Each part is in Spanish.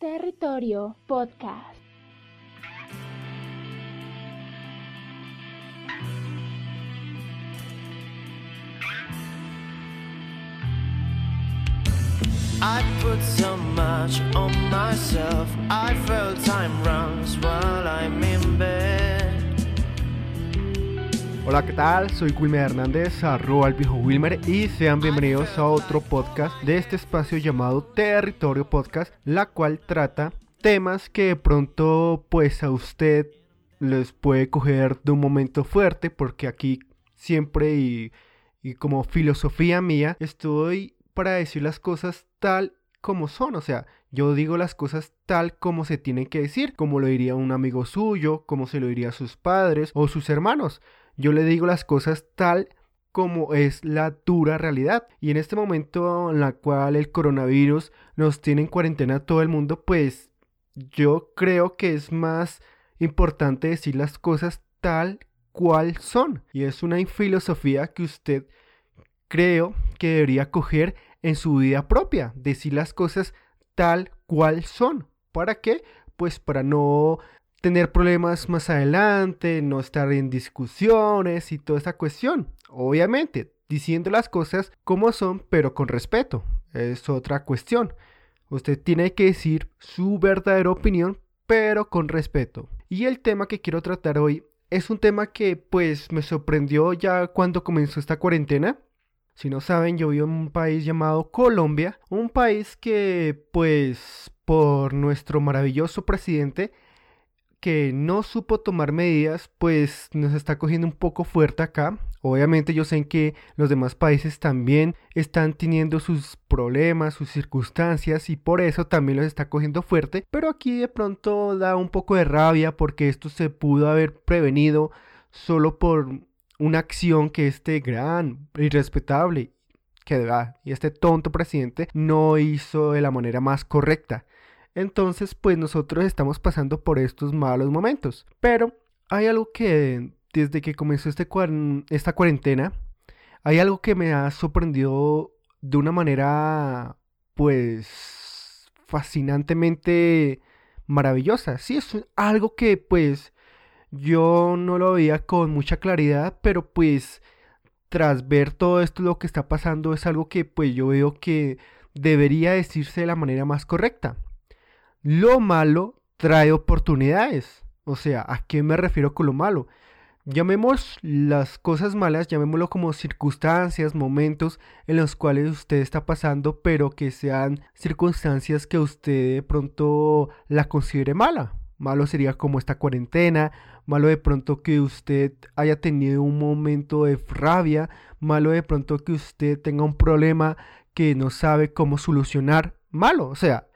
Territorio Podcast. I put so much on myself. I felt time runs while I'm in Hola, ¿qué tal? Soy Wilmer Hernández, arroba el viejo Wilmer, y sean bienvenidos a otro podcast de este espacio llamado Territorio Podcast, la cual trata temas que de pronto, pues a usted les puede coger de un momento fuerte, porque aquí siempre y, y como filosofía mía, estoy para decir las cosas tal como son, o sea, yo digo las cosas tal como se tienen que decir, como lo diría un amigo suyo, como se lo diría a sus padres o sus hermanos. Yo le digo las cosas tal como es la dura realidad. Y en este momento en la cual el coronavirus nos tiene en cuarentena todo el mundo, pues yo creo que es más importante decir las cosas tal cual son. Y es una filosofía que usted creo que debería coger en su vida propia, decir las cosas tal cual son. ¿Para qué? Pues para no tener problemas más adelante, no estar en discusiones y toda esa cuestión. Obviamente, diciendo las cosas como son, pero con respeto. Es otra cuestión. Usted tiene que decir su verdadera opinión, pero con respeto. Y el tema que quiero tratar hoy es un tema que pues me sorprendió ya cuando comenzó esta cuarentena si no saben, yo vivo en un país llamado Colombia, un país que pues por nuestro maravilloso presidente que no supo tomar medidas, pues nos está cogiendo un poco fuerte acá. Obviamente yo sé que los demás países también están teniendo sus problemas, sus circunstancias y por eso también los está cogiendo fuerte. Pero aquí de pronto da un poco de rabia porque esto se pudo haber prevenido solo por una acción que este gran y respetable que y este tonto presidente no hizo de la manera más correcta. Entonces, pues nosotros estamos pasando por estos malos momentos. Pero hay algo que desde que comenzó este esta cuarentena, hay algo que me ha sorprendido de una manera, pues, fascinantemente maravillosa. Sí, es algo que, pues, yo no lo veía con mucha claridad, pero pues tras ver todo esto lo que está pasando es algo que pues yo veo que debería decirse de la manera más correcta. Lo malo trae oportunidades. O sea, ¿a qué me refiero con lo malo? Llamemos las cosas malas, llamémoslo como circunstancias, momentos en los cuales usted está pasando, pero que sean circunstancias que usted de pronto la considere mala. Malo sería como esta cuarentena, malo de pronto que usted haya tenido un momento de rabia, malo de pronto que usted tenga un problema que no sabe cómo solucionar, malo, o sea,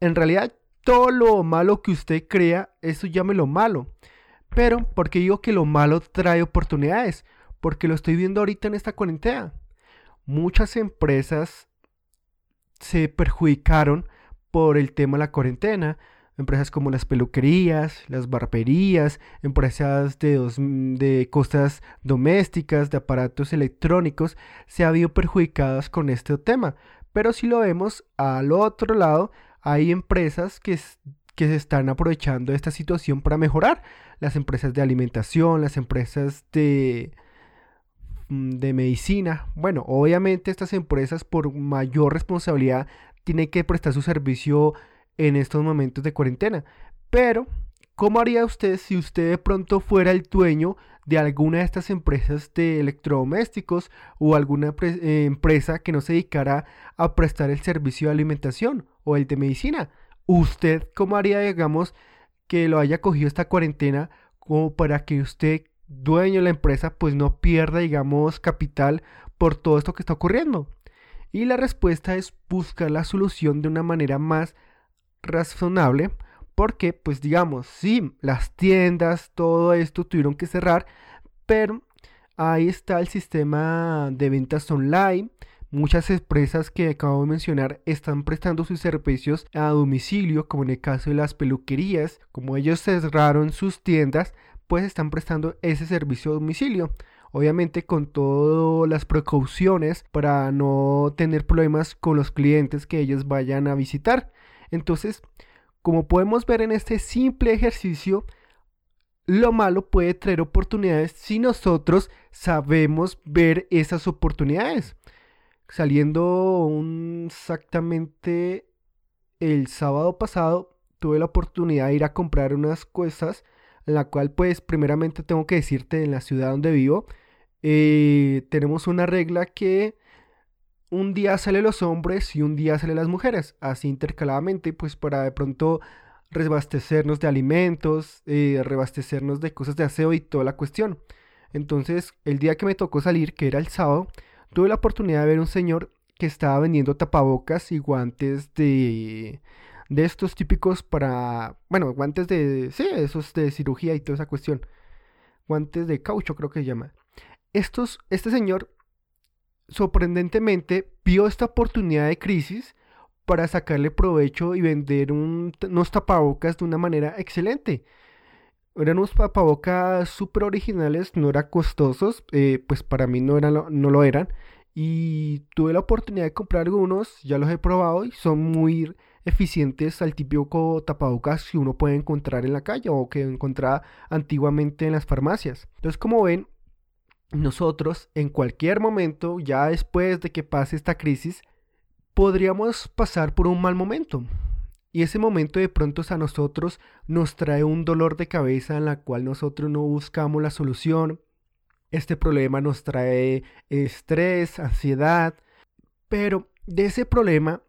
en realidad todo lo malo que usted crea, eso llámelo malo. Pero, porque digo que lo malo trae oportunidades? Porque lo estoy viendo ahorita en esta cuarentena. Muchas empresas se perjudicaron por el tema de la cuarentena empresas como las peluquerías, las barberías, empresas de, de cosas domésticas, de aparatos electrónicos, se han visto perjudicadas con este tema. Pero si lo vemos al otro lado, hay empresas que, se están aprovechando de esta situación para mejorar. Las empresas de alimentación, las empresas de, mm, de medicina. Bueno, obviamente estas empresas por mayor responsabilidad tienen que prestar su servicio en estos momentos de cuarentena. Pero, ¿cómo haría usted si usted de pronto fuera el dueño de alguna de estas empresas de electrodomésticos o alguna eh, empresa que no se dedicara a prestar el servicio de alimentación o el de medicina? ¿Usted cómo haría, digamos, que lo haya cogido esta cuarentena como para que usted, dueño de la empresa, pues no pierda, digamos, capital por todo esto que está ocurriendo? Y la respuesta es buscar la solución de una manera más razonable porque pues digamos, sí, las tiendas, todo esto tuvieron que cerrar, pero ahí está el sistema de ventas online. Muchas empresas que acabo de mencionar están prestando sus servicios a domicilio, como en el caso de las peluquerías. Como ellos cerraron sus tiendas, pues están prestando ese servicio a domicilio. Obviamente con todas las precauciones para no tener problemas con los clientes que ellos vayan a visitar. Entonces, Como podemos ver en este simple ejercicio, lo malo puede traer oportunidades si nosotros sabemos ver esas oportunidades. Saliendo exactamente el sábado pasado, tuve la oportunidad de ir a comprar unas cosas, la cual pues primeramente tengo que decirte en la ciudad donde vivo, eh, tenemos una regla que un día salen los hombres y un día salen las mujeres, así intercaladamente, pues para de pronto rebastecernos de alimentos, eh, rebastecernos de cosas de aseo y toda la cuestión. Entonces, el día que me tocó salir, que era el sábado, tuve la oportunidad de ver un señor que estaba vendiendo tapabocas y guantes de de estos típicos para, bueno, guantes de, sí, esos de cirugía y toda esa cuestión. Guantes de caucho creo que se llama. Estos, este señor sorprendentemente vio esta oportunidad de crisis para sacarle provecho y vender unos tapabocas de una manera excelente. Eran unos tapabocas súper originales, no eran costosos, eh, pues para mí no, eran, no lo eran. Y tuve la oportunidad de comprar algunos, ya los he probado y son muy eficientes al típico tapabocas que uno puede encontrar en la calle o que encontraba antiguamente en las farmacias. Entonces, como ven, nosotros en cualquier momento, ya después de que pase esta crisis, podríamos pasar por un mal momento. Y ese momento de pronto a nosotros nos trae un dolor de cabeza en la cual nosotros no buscamos la solución. Este problema nos trae estrés, ansiedad. Pero de ese problema,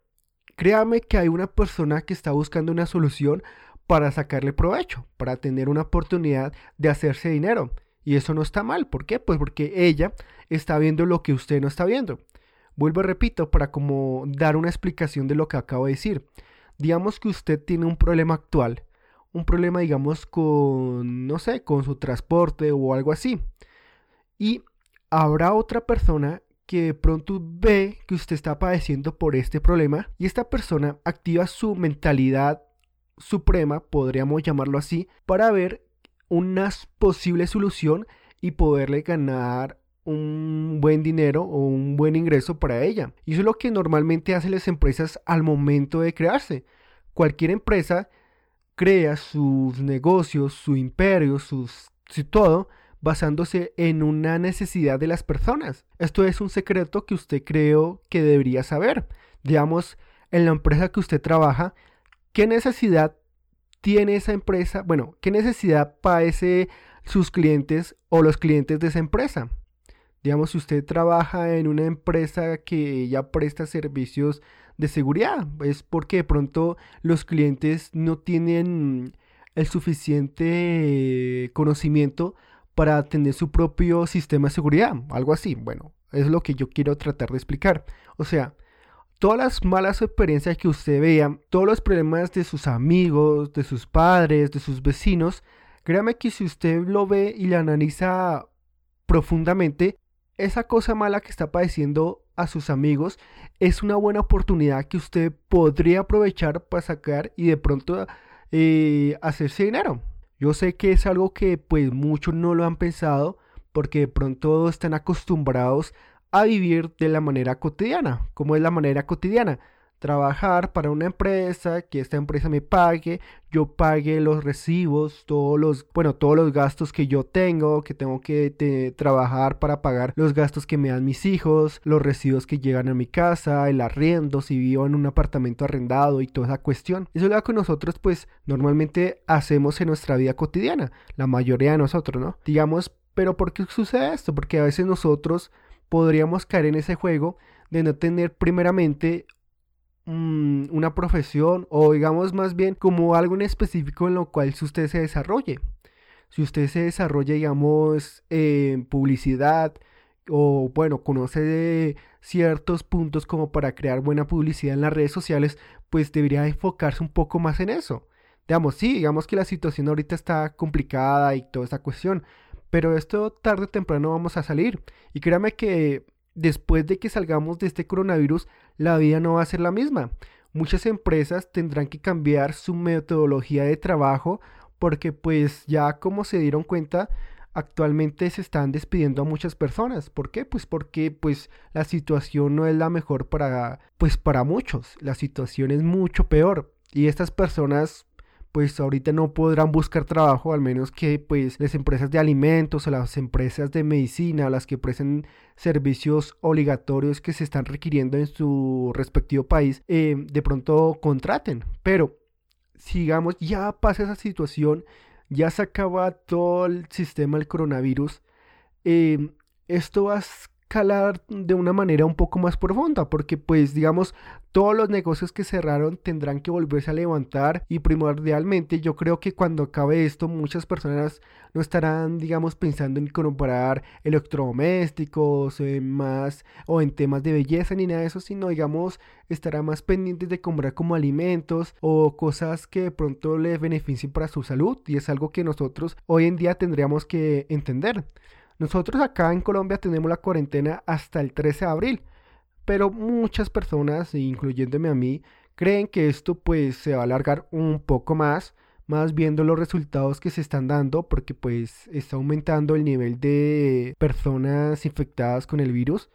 créame que hay una persona que está buscando una solución para sacarle provecho, para tener una oportunidad de hacerse dinero. Y eso no está mal. ¿Por qué? Pues porque ella está viendo lo que usted no está viendo. Vuelvo, repito, para como dar una explicación de lo que acabo de decir. Digamos que usted tiene un problema actual, un problema, digamos, con, no sé, con su transporte o algo así. Y habrá otra persona que de pronto ve que usted está padeciendo por este problema y esta persona activa su mentalidad suprema, podríamos llamarlo así, para ver una posible solución y poderle ganar un buen dinero o un buen ingreso para ella. Y eso es lo que normalmente hacen las empresas al momento de crearse. Cualquier empresa crea sus negocios, su imperio, sus, su todo, basándose en una necesidad de las personas. Esto es un secreto que usted creo que debería saber. Digamos, en la empresa que usted trabaja, ¿qué necesidad tiene esa empresa? Bueno, ¿qué necesidad padece sus clientes o los clientes de esa empresa? Digamos, si usted trabaja en una empresa que ya presta servicios de seguridad, es porque de pronto los clientes no tienen el suficiente conocimiento para tener su propio sistema de seguridad, algo así. Bueno, es lo que yo quiero tratar de explicar. O sea, todas las malas experiencias que usted vea, todos los problemas de sus amigos, de sus padres, de sus vecinos, créame que si usted lo ve y lo analiza profundamente, esa cosa mala que está padeciendo a sus amigos es una buena oportunidad que usted podría aprovechar para sacar y de pronto eh, hacerse dinero. Yo sé que es algo que pues muchos no lo han pensado porque de pronto están acostumbrados a vivir de la manera cotidiana. como es la manera cotidiana? trabajar para una empresa, que esta empresa me pague, yo pague los recibos, todos los, bueno, todos los gastos que yo tengo, que tengo que trabajar para pagar los gastos que me dan mis hijos, los recibos que llegan a mi casa, el arriendo, si vivo en un apartamento arrendado y toda esa cuestión. Eso es lo que nosotros pues normalmente hacemos en nuestra vida cotidiana, la mayoría de nosotros, ¿no? Digamos, pero ¿por qué sucede esto? Porque a veces nosotros podríamos caer en ese juego de no tener primeramente Mm, una profesión o digamos más bien como algo en específico en lo cual usted se desarrolle. Si usted se desarrolla, digamos, en publicidad o bueno, conoce ciertos puntos como para crear buena publicidad en las redes sociales, pues debería enfocarse un poco más en eso. Digamos, sí, digamos que la situación ahorita está complicada y toda esta cuestión, pero esto tarde o temprano vamos a salir. Y créame que después de que salgamos de este coronavirus, la vida no va a ser la misma. Muchas empresas tendrán que cambiar su metodología de trabajo porque pues ya como se dieron cuenta, actualmente se están despidiendo a muchas personas. ¿Por qué? Pues porque pues la situación no es la mejor para pues para muchos. La situación es mucho peor. y estas personas pues ahorita no podrán buscar trabajo, al menos que pues las empresas de alimentos o las empresas de medicina, las que ofrecen servicios obligatorios que se están requiriendo en su respectivo país, eh, de pronto contraten. Pero sigamos, ya pasa esa situación, ya se acaba todo el sistema del coronavirus. Eh, esto va a calar de una manera un poco más profunda, porque pues digamos, todos los negocios que cerraron tendrán que volverse a levantar y primordialmente yo creo que cuando acabe esto muchas personas no estarán digamos pensando en comprar electrodomésticos más o en temas de belleza ni nada de eso, sino digamos estará más pendientes de comprar como alimentos o cosas que de pronto les beneficien para su salud y es algo que nosotros hoy en día tendríamos que entender. Nosotros acá en Colombia tenemos la cuarentena hasta el 13 de abril, pero muchas personas, incluyéndome a mí, creen que esto pues se va a alargar un poco más, más viendo los resultados que se están dando, porque pues está aumentando el nivel de personas infectadas con el virus.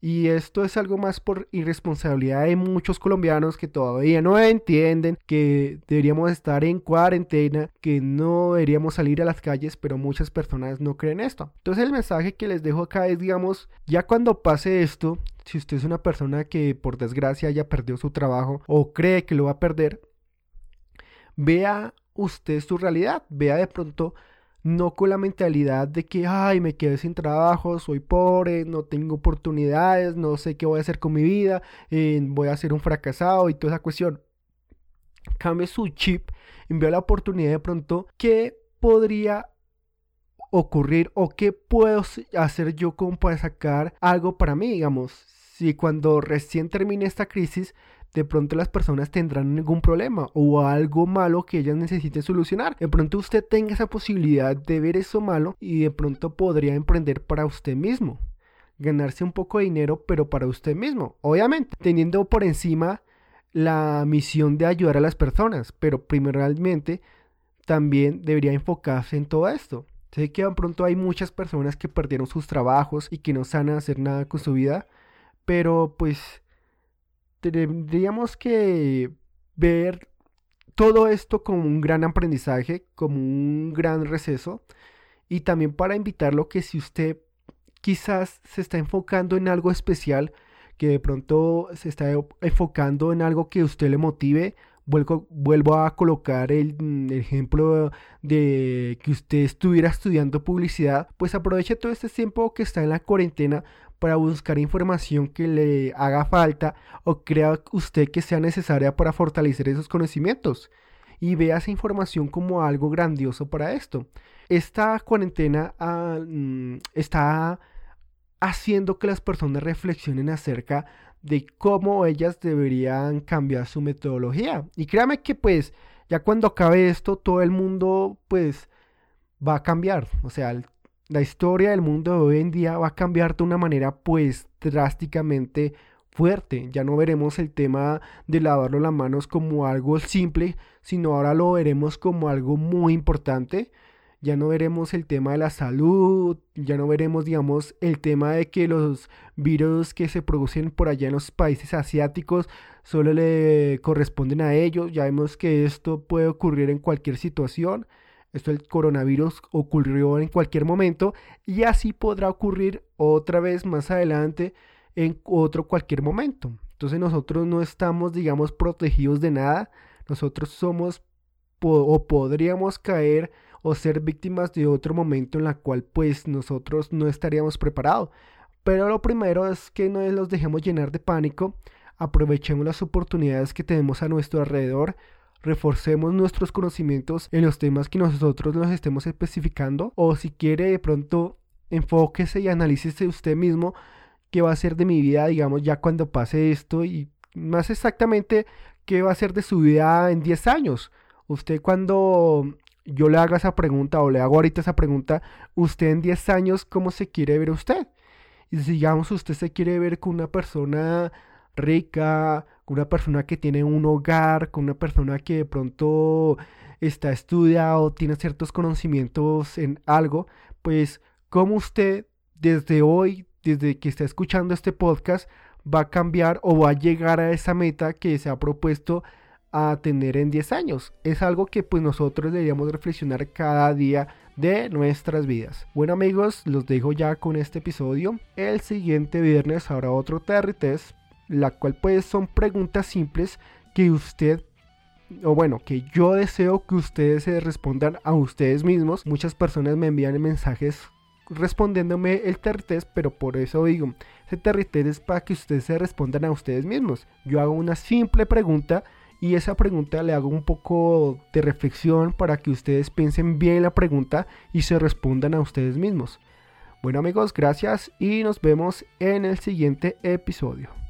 Y esto es algo más por irresponsabilidad de muchos colombianos que todavía no entienden que deberíamos estar en cuarentena, que no deberíamos salir a las calles, pero muchas personas no creen esto. Entonces el mensaje que les dejo acá es, digamos, ya cuando pase esto, si usted es una persona que por desgracia haya perdido su trabajo o cree que lo va a perder, vea usted su realidad, vea de pronto no con la mentalidad de que, ay, me quedé sin trabajo, soy pobre, no tengo oportunidades, no sé qué voy a hacer con mi vida, eh, voy a ser un fracasado y toda esa cuestión. Cambie su chip, envía la oportunidad de pronto, ¿qué podría ocurrir o qué puedo hacer yo como para sacar algo para mí, digamos? Si cuando recién termine esta crisis de pronto las personas tendrán algún problema o algo malo que ellas necesiten solucionar. De pronto usted tenga esa posibilidad de ver eso malo y de pronto podría emprender para usted mismo. Ganarse un poco de dinero, pero para usted mismo. Obviamente, teniendo por encima la misión de ayudar a las personas, pero primeramente también debería enfocarse en todo esto. Sé que de pronto hay muchas personas que perdieron sus trabajos y que no saben hacer nada con su vida, pero pues tendríamos que ver todo esto como un gran aprendizaje, como un gran receso, y también para invitarlo que si usted quizás se está enfocando en algo especial, que de pronto se está enfocando en algo que usted le motive, vuelvo, vuelvo a colocar el, el, ejemplo de que usted estuviera estudiando publicidad, pues aproveche todo este tiempo que está en la cuarentena para buscar información que le haga falta o crea usted que sea necesaria para fortalecer esos conocimientos y vea esa información como algo grandioso para esto. Esta cuarentena ah, mm, está haciendo que las personas reflexionen acerca de cómo ellas deberían cambiar su metodología. Y créame que pues ya cuando acabe esto todo el mundo pues va a cambiar. O sea, la historia del mundo de hoy en día va a cambiar de una manera pues drásticamente fuerte. Ya no veremos el tema de lavarlo las manos como algo simple, sino ahora lo veremos como algo muy importante. Ya no veremos el tema de la salud, ya no veremos, digamos, el tema de que los virus que se producen por allá en los países asiáticos solo le corresponden a ellos. Ya vemos que esto puede ocurrir en cualquier situación. Esto el coronavirus ocurrió en cualquier momento y así podrá ocurrir otra vez más adelante en otro cualquier momento. Entonces nosotros no estamos, digamos, protegidos de nada. Nosotros somos o podríamos caer o ser víctimas de otro momento en la cual pues nosotros no estaríamos preparados. Pero lo primero es que no los dejemos llenar de pánico, aprovechemos las oportunidades que tenemos a nuestro alrededor, reforcemos nuestros conocimientos en los temas que nosotros nos estemos especificando o si quiere de pronto enfóquese y analícese usted mismo qué va a ser de mi vida, digamos, ya cuando pase esto y más exactamente qué va a ser de su vida en 10 años. Usted cuando yo le haga esa pregunta o le hago ahorita esa pregunta, usted en 10 años, ¿cómo se quiere ver usted? Y digamos usted se quiere ver con una persona rica, con una persona que tiene un hogar, con una persona que de pronto está estudiado, tiene ciertos conocimientos en algo, pues cómo usted desde hoy, desde que está escuchando este podcast, va a cambiar o va a llegar a esa meta que se ha propuesto a tener en 10 años. Es algo que pues nosotros deberíamos reflexionar cada día de nuestras vidas. Bueno amigos, los dejo ya con este episodio. El siguiente viernes habrá otro Terry Test, la cual pues son preguntas simples que usted o bueno, que yo deseo que ustedes se respondan a ustedes mismos. Muchas personas me envían mensajes respondiéndome el test, pero por eso digo, ese test es para que ustedes se respondan a ustedes mismos. Yo hago una simple pregunta y esa pregunta le hago un poco de reflexión para que ustedes piensen bien la pregunta y se respondan a ustedes mismos. Bueno amigos, gracias y nos vemos en el siguiente episodio.